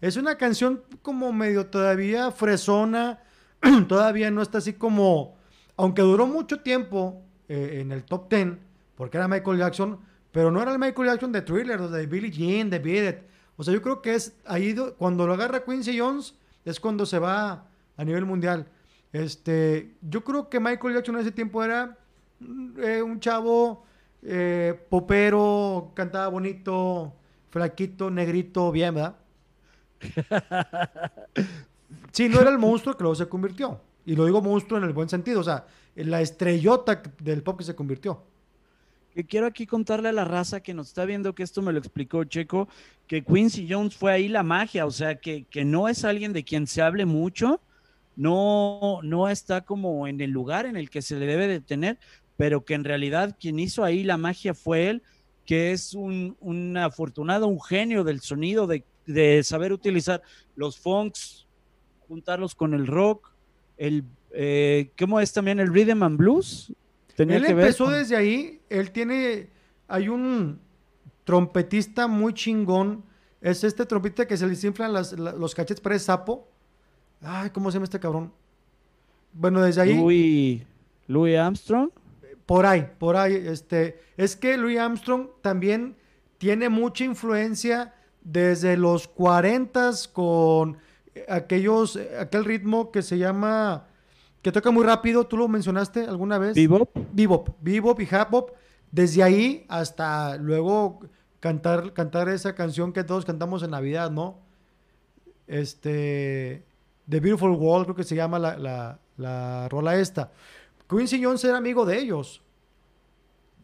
Es una canción como medio todavía fresona. [CLEARS THROAT] todavía no está así como... Aunque duró mucho tiempo eh, en el top ten, porque era Michael Jackson, pero no era el Michael Jackson de Thriller, de Billie Jean, de Beat O sea, yo creo que es ahí cuando lo agarra Quincy Jones es cuando se va a nivel mundial. Este, yo creo que Michael Jackson en ese tiempo era mm, eh, un chavo eh, popero, cantaba bonito, flaquito, negrito, bien, ¿verdad? [LAUGHS] Sí, no era el monstruo que luego se convirtió. Y lo digo monstruo en el buen sentido, o sea, la estrellota del pop que se convirtió que quiero aquí contarle a la raza que nos está viendo que esto me lo explicó Checo, que Quincy Jones fue ahí la magia, o sea, que, que no es alguien de quien se hable mucho, no, no está como en el lugar en el que se le debe de tener, pero que en realidad quien hizo ahí la magia fue él, que es un, un afortunado, un genio del sonido, de, de, saber utilizar los funks, juntarlos con el rock, el, eh, ¿cómo es también el rhythm and blues? él empezó desde ahí, él tiene, hay un trompetista muy chingón, es este trompetista que se le inflan los cachetes, parece sapo. Ay, ¿cómo se llama este cabrón? Bueno, desde ahí... Louis, Louis Armstrong. Por ahí, por ahí, este, es que Louis Armstrong también tiene mucha influencia desde los 40 con aquellos, aquel ritmo que se llama que toca muy rápido, tú lo mencionaste alguna vez. Bebop. Bebop, bebop y hop Desde ahí hasta luego cantar, cantar esa canción que todos cantamos en Navidad, ¿no? Este, The Beautiful World, creo que se llama la, la, rola esta. Quincy Jones era amigo de ellos.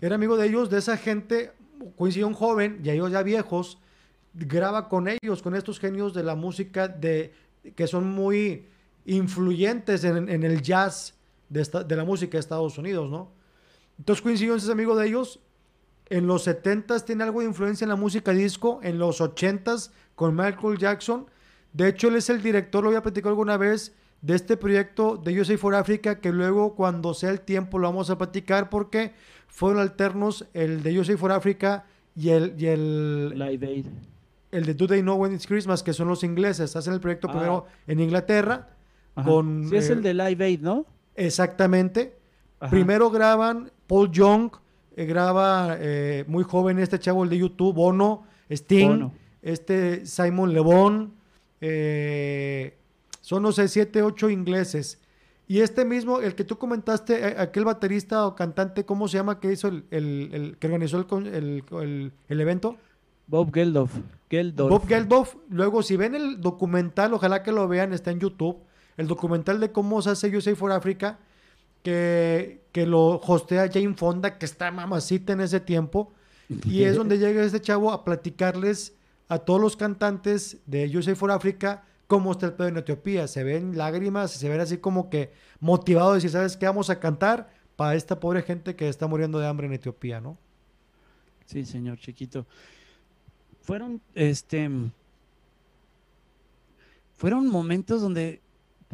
Era amigo de ellos, de esa gente, Quincy Jones joven, y ellos ya viejos, graba con ellos, con estos genios de la música de, que son muy influyentes en, el jazz de, la música de Estados Unidos, ¿no? Entonces Quincy Jones es amigo de ellos. En los 70s tiene algo de influencia en la música disco. En los 80s con Michael Jackson. De hecho, él es el director, lo había platicado alguna vez, de este proyecto de USA for Africa, que luego cuando sea el tiempo lo vamos a platicar porque fueron alternos el de USA for Africa y el... Y el Live Aid. El de Do They Know When It's Christmas, que son los ingleses. Hacen el proyecto ah. primero en Inglaterra con, sí, es el eh, de Live Aid, ¿no? Exactamente. Primero graban Paul Young, eh, graba eh, muy joven este chavo el de YouTube, Bono, Sting, este Simon Le Bon, son no sé, siete, ocho ingleses. Y este mismo, el que tú comentaste, aquel baterista o cantante, ¿cómo se llama que hizo el, el, que organizó el, el, evento? Bob Geldof. Bob Geldof. Luego, si ven el documental, ojalá que lo vean, está en YouTube. El documental de cómo se hace USA for Africa, que, que lo hostea Jane Fonda, que está mamacita en ese tiempo. Y es donde llega este chavo a platicarles a todos los cantantes de USA for Africa cómo está el pedo en Etiopía. Se ven lágrimas, se ven así como que motivados de decir, ¿sabes qué? Vamos a cantar para esta pobre gente que está muriendo de hambre en Etiopía, ¿no? Sí, señor chiquito. Fueron, este, fueron momentos donde,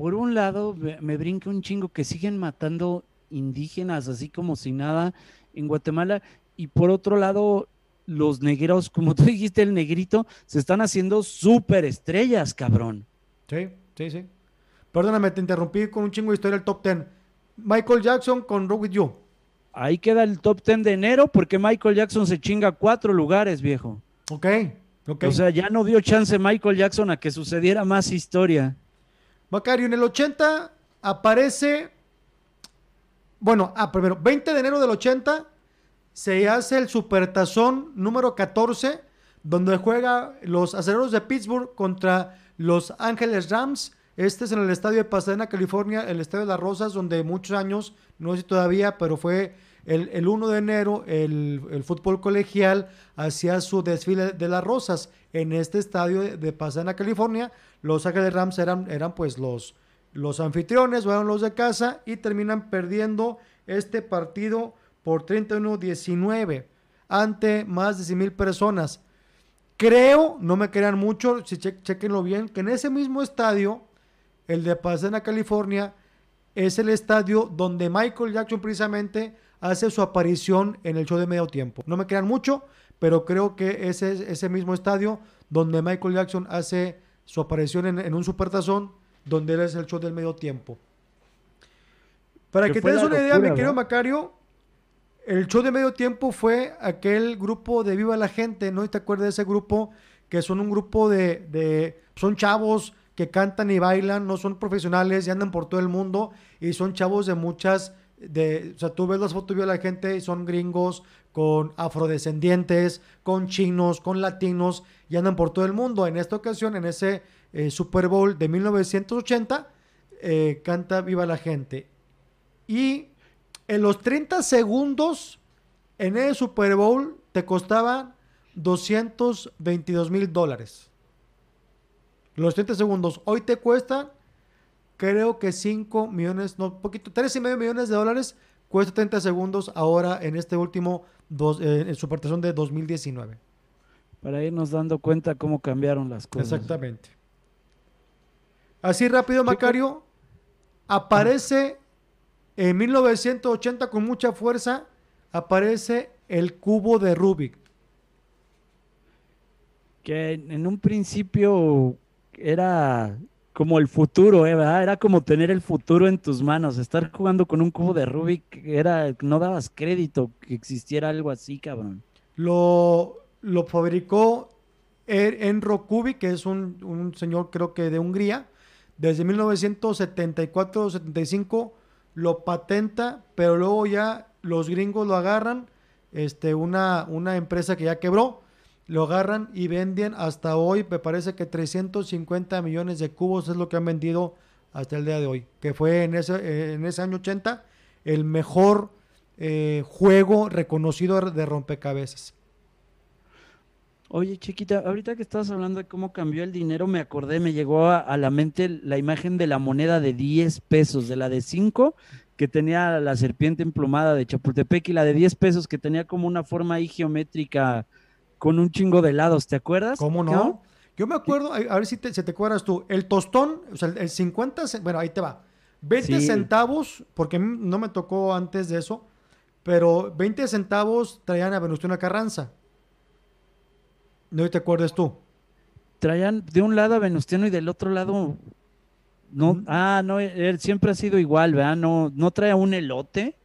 por un lado, me, brinca un chingo que siguen matando indígenas, así como si nada, en Guatemala, y por otro lado, los negros, [LAUGHS] como tú dijiste, el negrito, se están haciendo súper estrellas, cabrón. Sí, sí, sí. Perdóname, te interrumpí con un chingo de historia del top ten. Michael Jackson con Rock With You. Ahí queda el top ten de enero porque Michael Jackson se chinga cuatro lugares, viejo. Ok, ok. O sea, ya no dio chance Michael Jackson a que sucediera más historia. Macario, en el 80 aparece, bueno, ah, primero, 20 de enero del 80 se hace el Supertazón número 14, donde juega los aceleros de Pittsburgh contra los Ángeles Rams. Este es en el estadio de Pasadena, California, el estadio de las Rosas, donde muchos años, no sé todavía, pero fue el, 1 de enero, el, fútbol colegial hacía su desfile de las Rosas. En este estadio de, Pasadena, California, los Ángeles Rams eran, eran pues los, los anfitriones, fueron los de casa y terminan perdiendo este partido por 31-19 ante más de 100 mil personas. Creo, no me crean mucho, si chequenlo bien, que en ese mismo estadio, el de Pasadena, California, es el estadio donde Michael Jackson precisamente hace su aparición en el show de medio tiempo. No me crean mucho, pero creo que ese es ese mismo estadio donde Michael Jackson hace su aparición en, un supertazón, donde él es el show del medio tiempo. Para que te des una idea, mi querido Macario, el show de medio tiempo fue aquel grupo de Viva la Gente, ¿no? ¿Te acuerdas de ese grupo? Que son un grupo de, son chavos que cantan y bailan, no son profesionales y andan por todo el mundo y son chavos de muchas, de, o sea, tú ves las fotos de la Gente y son gringos con afrodescendientes, con chinos, con latinos y andan por todo el mundo. En esta ocasión, en ese eh, Super Bowl de 1980, eh, canta Viva la Gente. Y en los 30 segundos en el Super Bowl te costaba 222 mil dólares. Los 30 segundos. Hoy te cuesta, creo que 5 millones, no, poquito, 3 y medio millones de dólares. Cuesta 30 segundos ahora en este último dos, eh, en Supertazón de 2019. Para irnos dando cuenta cómo cambiaron las cosas. Exactamente. Así rápido, Macario, aparece en 1980, con mucha fuerza, aparece el cubo de Rubik. Que en un principio era como el futuro, ¿eh? Era como tener el futuro en tus manos. Estar jugando con un cubo de Rubik era, no dabas crédito que existiera algo así, cabrón. Lo, lo fabricó er, Enro Kubik, que es un, un señor creo que de Hungría. Desde 1974-75 lo patenta, pero luego ya los gringos lo agarran, este, una, una empresa que ya quebró, lo agarran y venden hasta hoy, me parece que 350 millones de cubos es lo que han vendido hasta el día de hoy, que fue en ese, en ese año 80 el mejor eh, juego reconocido de rompecabezas. Oye, chiquita, ahorita que estabas hablando de cómo cambió el dinero, me acordé, me llegó a, la mente la imagen de la moneda de 10 pesos, de la de 5, que tenía la serpiente emplumada de Chapultepec, y la de 10 pesos, que tenía como una forma ahí geométrica con un chingo de lados, ¿te acuerdas? ¿Cómo no? Yo me acuerdo, a ver si te, te acuerdas tú, el tostón, o sea, el 50, bueno, ahí te va, 20 centavos, porque no me tocó antes de eso, pero 20 centavos traían a Venustiano Carranza. No te acuerdas tú. Traían de un lado a Venustiano y del otro lado. No, ah, no, él siempre ha sido igual, ¿verdad? No, no trae un elote.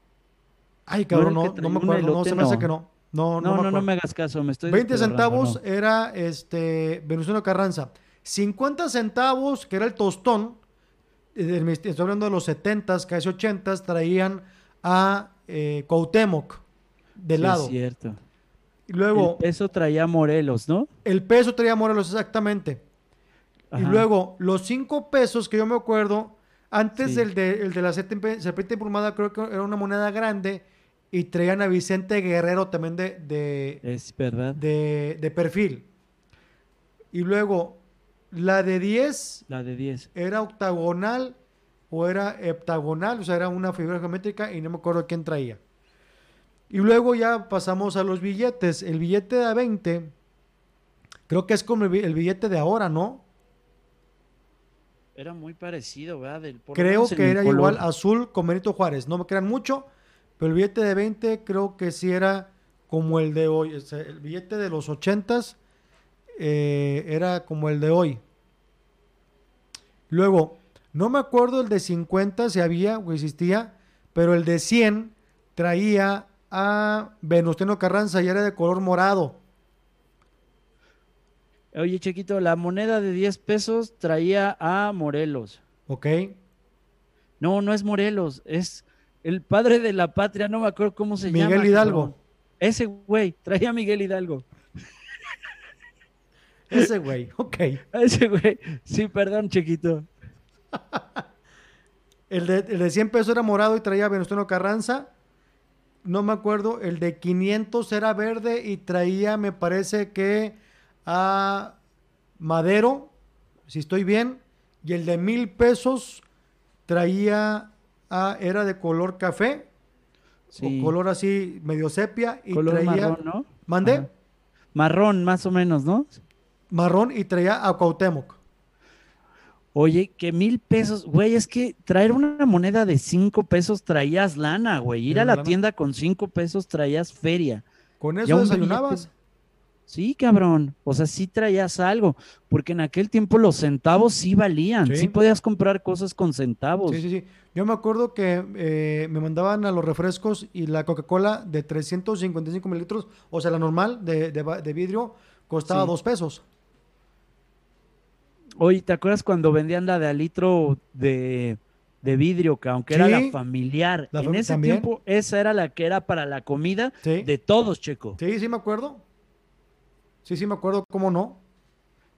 Ay, cabrón, no, no, me acuerdo, no, se me hace que no. No, no, no, no, me hagas caso, me estoy 20 centavos era este Venustiano Carranza. 50 centavos, que era el tostón, eh, estoy hablando de los 70s, casi 80s, traían a eh, Cuauhtémoc de sí, lado. Es cierto. Y luego. El peso traía Morelos, ¿no? El peso traía Morelos, exactamente. Y luego, los cinco pesos que yo me acuerdo, antes del de, el de la serpiente emplumada, creo que era una moneda grande y traían a Vicente Guerrero también de, de, es verdad. de, de perfil. Y luego, la de 10. La de 10. Era octagonal o era heptagonal, o sea, era una figura geométrica y no me acuerdo quién traía. Y luego ya pasamos a los billetes. El billete de 20, creo que es como el billete de ahora, ¿no? Era muy parecido, ¿verdad? creo que era igual azul con Benito Juárez. No me crean mucho, pero el billete de 20 creo que sí era como el de hoy. el billete de los 80 eh, era como el de hoy. Luego, no me acuerdo el de 50 si había o existía, pero el de 100 traía a Venustiano Carranza y era de color morado. Oye, Chiquito, la moneda de 10 pesos traía a Morelos. Ok. No, no es Morelos, es el padre de la patria, no me acuerdo cómo se llama. Miguel Hidalgo. Ese güey, traía a Miguel Hidalgo. [LAUGHS] Ese güey, ok. Ese güey, sí, perdón, Chiquito. el, de, el de 100 pesos era morado y traía a Venustiano Carranza no me acuerdo, el de 500 era verde y traía, me parece que a Madero, si estoy bien, y el de mil pesos traía a, era de color café, o color así medio sepia, y color traía, marrón, ¿no? ¿Mandé? Marrón, más o menos, ¿no? Marrón y traía a Cuauhtémoc. Oye, que mil pesos, güey, es que traer una moneda de cinco pesos traías lana, güey. Ir a la tienda con cinco pesos traías feria. ¿Con eso desayunabas? Sí, cabrón. O sea, sí traías algo. Porque en aquel tiempo los centavos sí valían. Sí, podías comprar cosas con centavos. Sí, sí, sí. Yo me acuerdo que eh, me mandaban a los refrescos y la Coca-Cola de 355 mililitros, o sea, la normal de, de, vidrio, costaba dos pesos. Oye, ¿te acuerdas cuando vendían la de alitro de, de vidrio, que aunque era la familiar? en ese tiempo, esa era la que era para la comida de todos, Checo. Sí, sí me acuerdo. Sí, sí me acuerdo, ¿cómo no?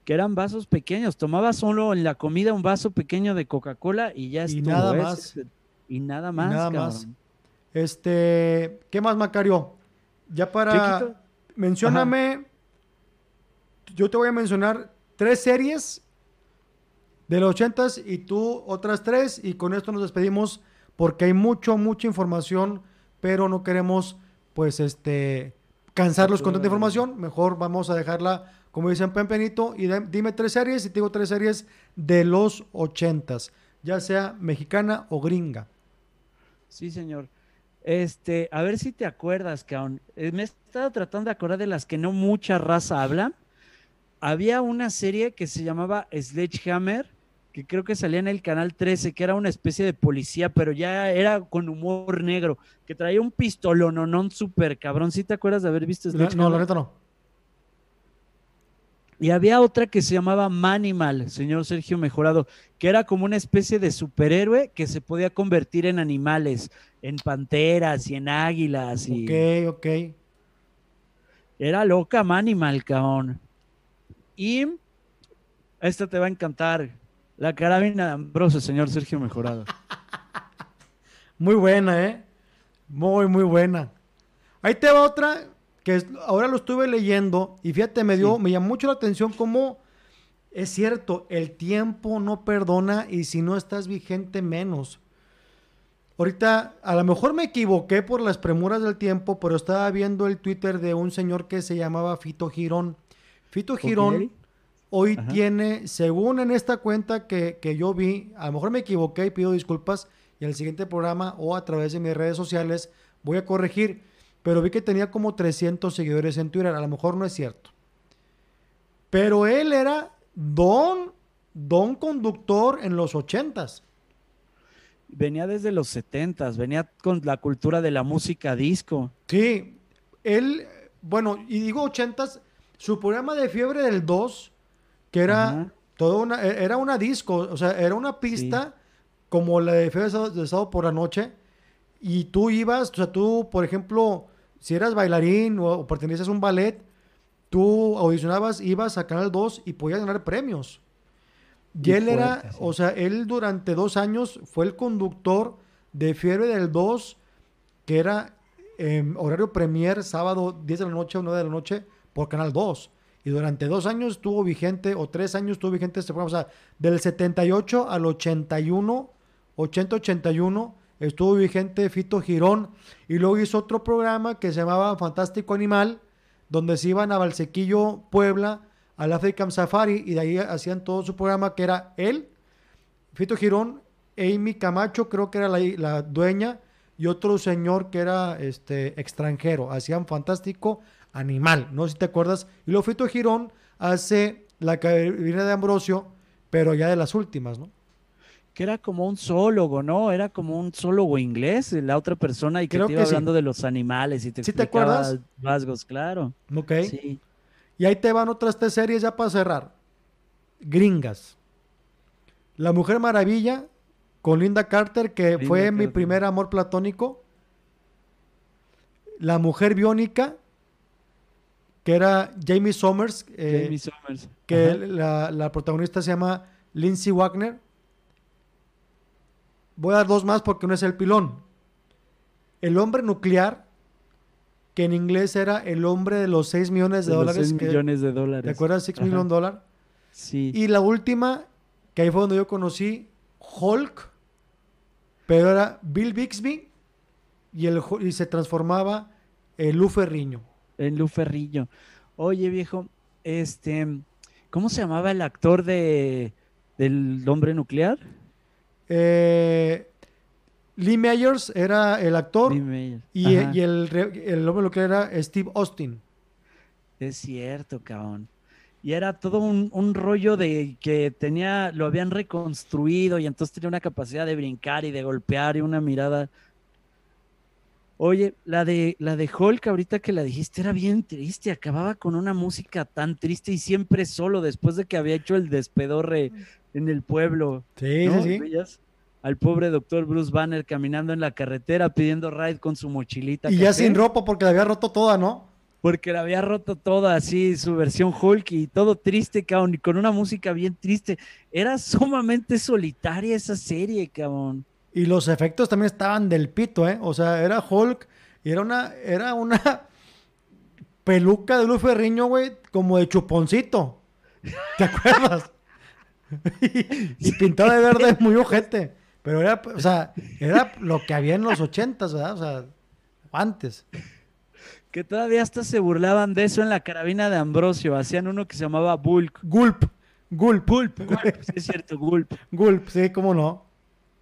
Que eran vasos pequeños. Tomaba solo en la comida un vaso pequeño de Coca-Cola y ya y Nada más. Y nada más. nada más. Este, ¿qué más, Macario? Ya para. Mencióname. Yo te voy a mencionar tres series de los ochentas y tú otras tres y con esto nos despedimos porque hay mucho, mucha información, pero no queremos pues este cansarlos con tanta información, mejor vamos a dejarla como dicen Pempenito y dime tres series y te digo tres series de los ochentas, ya sea mexicana o gringa. Sí, señor. Este, a ver si te acuerdas, que aún eh, me he estado tratando de acordar de las que no mucha raza habla. Había una serie que se llamaba Sledgehammer, que creo que salía en el canal 13, que era una especie de policía, pero ya era con humor negro, que traía un pistolononón súper cabrón. ¿Sí te acuerdas de haber visto No, no, la neta no. Y había otra que se llamaba Manimal, señor Sergio Mejorado, que era como una especie de superhéroe que se podía convertir en animales, en panteras y en águilas. Y... Ok, ok. Era loca Manimal, cabrón. Y esta te va a encantar. La carabina de Ambrosio, señor Sergio Mejorado. [LAUGHS] Muy buena, ¿eh? Muy, muy buena. Ahí te va otra que ahora lo estuve leyendo y fíjate, me dio, me llamó mucho la atención cómo es cierto, el tiempo no perdona y si no estás vigente menos. Ahorita, a lo mejor me equivoqué por las premuras del tiempo, pero estaba viendo el Twitter de un señor que se llamaba Fito Girón. Fito Girón hoy tiene, según en esta cuenta que, yo vi, a lo mejor me equivoqué y pido disculpas, y en el siguiente programa o a través de mis redes sociales voy a corregir, pero vi que tenía como 300 seguidores en Twitter, a lo mejor no es cierto. Pero él era don, don conductor en los ochentas. Venía desde los setentas, venía con la cultura de la música disco. Sí, él, bueno, y digo ochentas, su programa de fiebre del 2 que era todo una, e, era una disco, o sea, era una pista como la de Fiebre de Sábado por la noche, y tú ibas, o sea, tú, por ejemplo, si eras bailarín o, o pertenecías a un ballet, tú audicionabas, ibas a Canal 2 y podías ganar premios. Y, Y él era, sí. o sea, él durante dos años fue el conductor de Fiebre del 2, que era em, horario premier, sábado 10 de la noche o 9 de la noche, por Canal 2. Y durante dos años estuvo vigente, o tres años estuvo vigente este programa. O sea, del 78 al 81, 80-81, estuvo vigente Fito Girón. Y luego hizo otro programa que se llamaba Fantástico Animal, donde se iban a Valsequillo, Puebla, al African Safari, y de ahí hacían todo su programa, que era él, Fito Girón, Amy Camacho, creo que era la, dueña, y otro señor que era este extranjero. Hacían fantástico no sé si te acuerdas. Y luego Fito Girón hace la cabina de Ambrosio, pero ya de las últimas, ¿no? Que era como un zoólogo, ¿no? Era como un zoólogo inglés, la otra persona, y que Creo te iba que sí. hablando de los animales y te ¿Sí te acuerdas? rasgos, claro. Ok. Sí. Y ahí te van otras tres series ya para cerrar. Gringas. La Mujer Maravilla con Linda Carter, que Linda fue mi primer amor platónico. La Mujer Biónica, que era Jamie Summers, eh, Jamie Summers. que la, la protagonista se llama Lindsay Wagner. Voy a dar dos más porque no es el pilón. El hombre nuclear, que en inglés era el hombre de los 6 millones de, De los dólares. seis que- millones de dólares. ¿Te acuerdas? 6 Ajá. millones de dólares. Sí. Y la última, que ahí fue donde yo conocí Hulk, pero era Bill Bixby y, el, y se transformaba en Lu Ferriño. En Lu Ferrillo. Oye, viejo, este, ¿cómo se llamaba el actor de del hombre nuclear? Eh, Lee Meyers era el actor y, y el, el hombre nuclear era Steve Austin. Es cierto, cabrón. Y era todo un, un rollo de que tenía, lo habían reconstruido y entonces tenía una capacidad de brincar y de golpear y una mirada. Oye, la de la de Hulk, ahorita que la dijiste, era bien triste, acababa con una música tan triste y siempre solo después de que había hecho el despedorre en el pueblo. Sí, ¿no? sí. Al pobre doctor Bruce Banner caminando en la carretera pidiendo ride con su mochilita. Y ya sin ropa porque la había roto toda, ¿no? Porque la había roto toda así, su versión Hulk y todo triste, cabrón, y con una música bien triste. Era sumamente solitaria esa serie, cabrón. Y los efectos también estaban del pito, ¿eh? O sea, era Hulk y era una, era una [LAUGHS] peluca de Lu Ferriño, güey, como de chuponcito. ¿Te acuerdas? [LAUGHS] y, y pintado de verde muy ojete. Pero era, o sea, era lo que había en los ochentas, ¿verdad? O sea, antes. Que todavía hasta se burlaban de eso en la carabina de Ambrosio. Hacían uno que se llamaba Bulk. Gulp, Gulp, Gulp, Gulp, sí es cierto, Gulp. Gulp, sí, cómo no.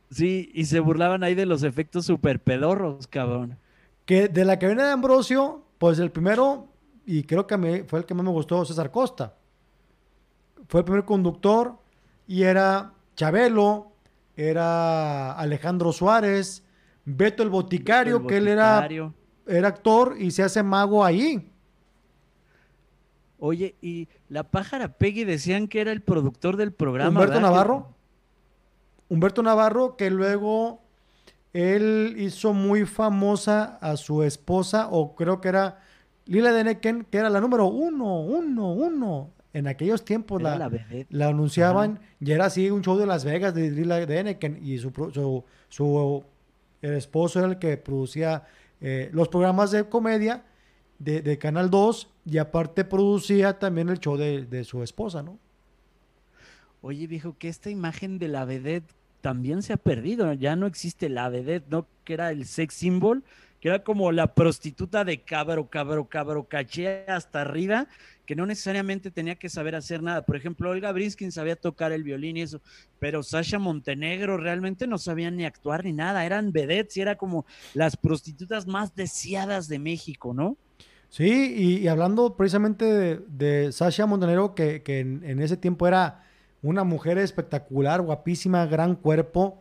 Sí, y se burlaban ahí de los efectos super pedorros, cabrón. Que de la cabina de Ambrosio, pues el primero, y creo que mí fue el que más me gustó, César Costa. Fue el primer conductor y era Chabelo, era Alejandro Suárez, Beto el Boticario, El que él era, actor y se hace mago ahí. Oye, y la pájara Peggy decían que era el productor del programa. Humberto ¿verdad? Navarro. Humberto Navarro, que luego él hizo muy famosa a su esposa, o creo que era Lila Deneken, que era la número uno, uno, uno. En aquellos tiempos la, la vedette. la anunciaban y era así un show de Las Vegas de Lila Deneken y su, su, su- el esposo era el que producía eh, los programas de comedia de, de Canal 2 y aparte producía también el show de, de su esposa, ¿no? Oye, viejo, que esta imagen de la vedette también se ha perdido. Ya no existe la vedette, ¿no? Que era el sex symbol, que era como la prostituta de cabro, cabro, cabro, caché hasta arriba, que no necesariamente tenía que saber hacer nada. Por ejemplo, Olga Briskin sabía tocar el violín y eso, pero Sasha Montenegro realmente no sabía ni actuar ni nada. Eran vedettes y era como las prostitutas más deseadas de México, ¿no? Sí, y, hablando precisamente de, Sasha Montenegro, que, en ese tiempo era una mujer espectacular, guapísima, gran cuerpo,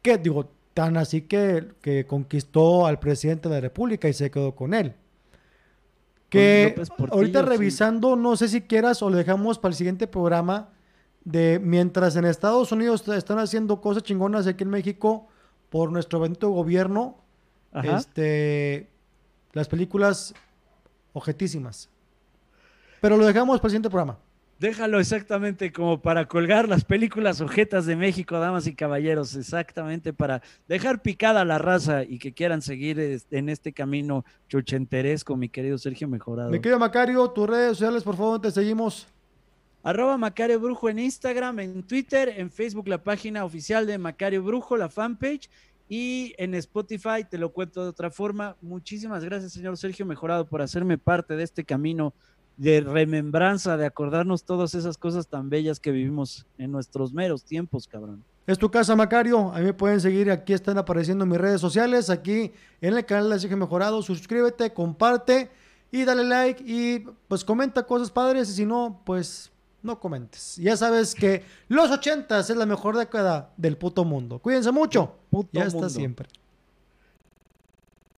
que digo, tan así que, que conquistó al presidente de la República y se quedó con él. Que Portillo, ahorita sí. revisando, no sé si quieras o lo dejamos para el siguiente programa, de mientras en Estados Unidos están haciendo cosas chingonas aquí en México por nuestro bendito gobierno, Ajá. este las películas objetísimas. Pero lo dejamos para el siguiente programa. Déjalo exactamente como para colgar las películas objetas de México, damas y caballeros, exactamente para dejar picada la raza y que quieran seguir en este camino chuchenteresco, mi querido Sergio Mejorado. Mi querido Macario, tus redes sociales, por favor, te seguimos. Arroba Macario Brujo en Instagram, en Twitter, en Facebook la página oficial de Macario Brujo, la fanpage, y en Spotify, te lo cuento de otra forma. Muchísimas gracias, señor Sergio Mejorado, por hacerme parte de este camino de remembranza, de acordarnos todas esas cosas tan bellas que vivimos en nuestros meros tiempos, cabrón. Es tu casa, Macario. A mí me pueden seguir. Aquí están apareciendo mis redes sociales. Aquí en el canal de Sergio Mejorado. Suscríbete, comparte y dale like. Y pues comenta cosas padres. Y si no, pues no comentes. Ya sabes que los ochentas es la mejor década del puto mundo. Cuídense mucho. y hasta siempre.